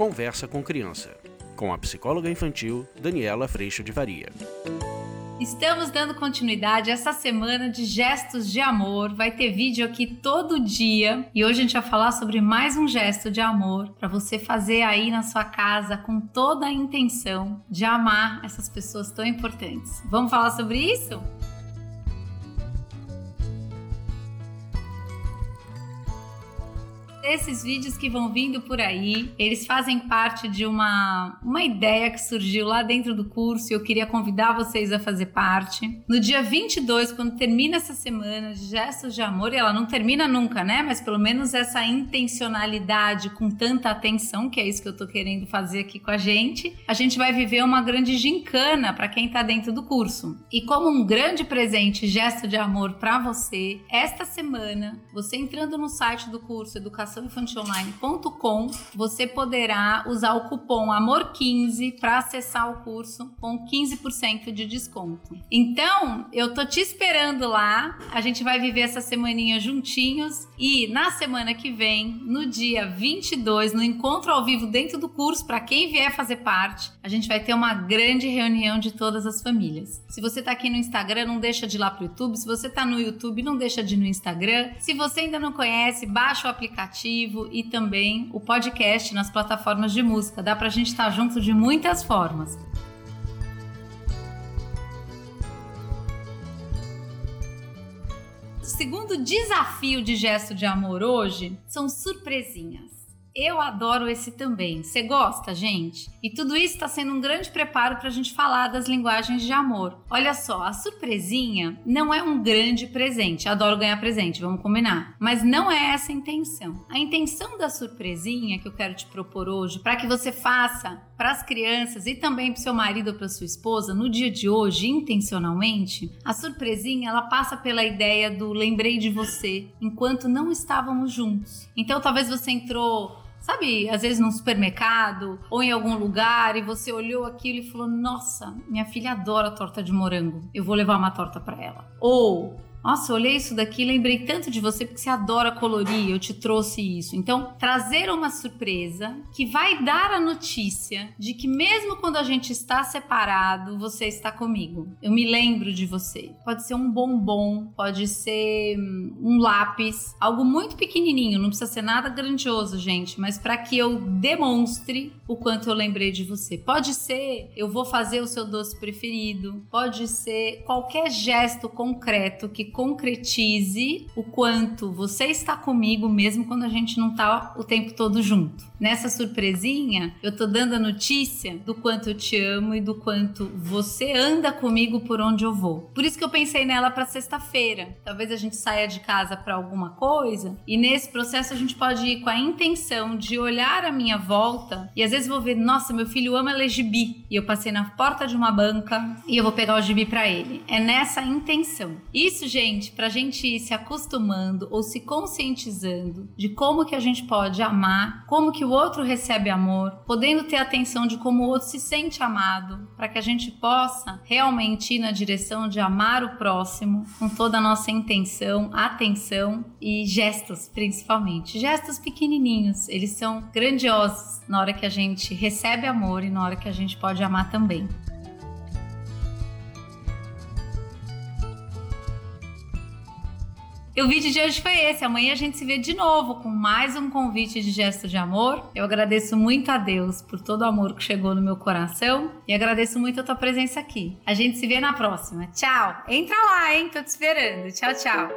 Conversa com Criança, com a psicóloga infantil Daniela Freixo de Varia. Estamos dando continuidade essa semana de gestos de amor. Vai ter vídeo aqui todo dia e hoje a gente vai falar sobre mais um gesto de amor para você fazer aí na sua casa com toda a intenção de amar essas pessoas tão importantes. Vamos falar sobre isso? Esses vídeos que vão vindo por aí, eles fazem parte de uma, uma ideia que surgiu lá dentro do curso e eu queria convidar vocês a fazer parte. No dia 22, quando termina essa semana de gestos de amor, e ela não termina nunca, né? Mas pelo menos essa intencionalidade com tanta atenção, que é isso que eu tô querendo fazer aqui com a gente, a gente vai viver uma grande gincana para quem tá dentro do curso. E como um grande presente, gesto de amor para você, esta semana, você entrando no site do curso Educação educaçãoinfantilonline.com, você poderá usar o cupom AMOR15 para acessar o curso com 15% de desconto. Então, eu tô te esperando lá. A gente vai viver essa semaninha juntinhos e na semana que vem, no dia 22, no encontro ao vivo dentro do curso, para quem vier fazer parte, a gente vai ter uma grande reunião de todas as famílias. Se você tá aqui no Instagram, não deixa de ir lá pro YouTube. Se você tá no YouTube, não deixa de ir no Instagram. Se você ainda não conhece, baixa o aplicativo aplicativo e também o podcast nas plataformas de música. Dá para a gente estar tá junto de muitas formas. O segundo desafio de gesto de amor hoje são surpresinhas. Eu adoro esse também. Você gosta, gente? E tudo isso está sendo um grande preparo para a gente falar das linguagens de amor. Olha só, a surpresinha não é um grande presente. Adoro ganhar presente, vamos combinar. Mas não é essa a intenção. A intenção da surpresinha que eu quero te propor hoje, para que você faça para as crianças e também para seu marido ou para sua esposa no dia de hoje, intencionalmente, a surpresinha ela passa pela ideia do lembrei de você enquanto não estávamos juntos. Então talvez você entrou Sabe, às vezes num supermercado ou em algum lugar e você olhou aquilo e falou: Nossa, minha filha adora torta de morango, eu vou levar uma torta para ela. Ou nossa, olhei isso daqui, lembrei tanto de você porque você adora colorir, eu te trouxe isso. Então, trazer uma surpresa que vai dar a notícia de que mesmo quando a gente está separado, você está comigo. Eu me lembro de você. Pode ser um bombom, pode ser hum, um lápis, algo muito pequenininho, não precisa ser nada grandioso, gente, mas para que eu demonstre o quanto eu lembrei de você. Pode ser eu vou fazer o seu doce preferido, pode ser qualquer gesto concreto que concretize o quanto você está comigo mesmo quando a gente não está o tempo todo junto. Nessa surpresinha, eu tô dando a notícia do quanto eu te amo e do quanto você anda comigo por onde eu vou. Por isso que eu pensei nela para sexta-feira. Talvez a gente saia de casa para alguma coisa e nesse processo a gente pode ir com a intenção de olhar a minha volta e às vezes vou ver, nossa, meu filho ama ler gibi e eu passei na porta de uma banca e eu vou pegar o gibi para ele. É nessa intenção. Isso, gente, pra gente ir se acostumando ou se conscientizando de como que a gente pode amar, como que o outro recebe amor, podendo ter atenção de como o outro se sente amado, para que a gente possa realmente ir na direção de amar o próximo com toda a nossa intenção, atenção e gestos, principalmente. Gestos pequenininhos, eles são grandiosos na hora que a gente recebe amor e na hora que a gente pode amar também. E o vídeo de hoje foi esse. Amanhã a gente se vê de novo com mais um convite de gesto de amor. Eu agradeço muito a Deus por todo o amor que chegou no meu coração e agradeço muito a tua presença aqui. A gente se vê na próxima. Tchau. Entra lá, hein? Tô te esperando. Tchau, tchau.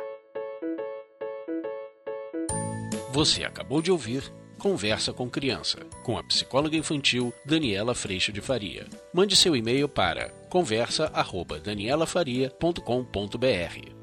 Você acabou de ouvir Conversa com Criança, com a psicóloga infantil Daniela Freixo de Faria. Mande seu e-mail para conversa@danielafaria.com.br.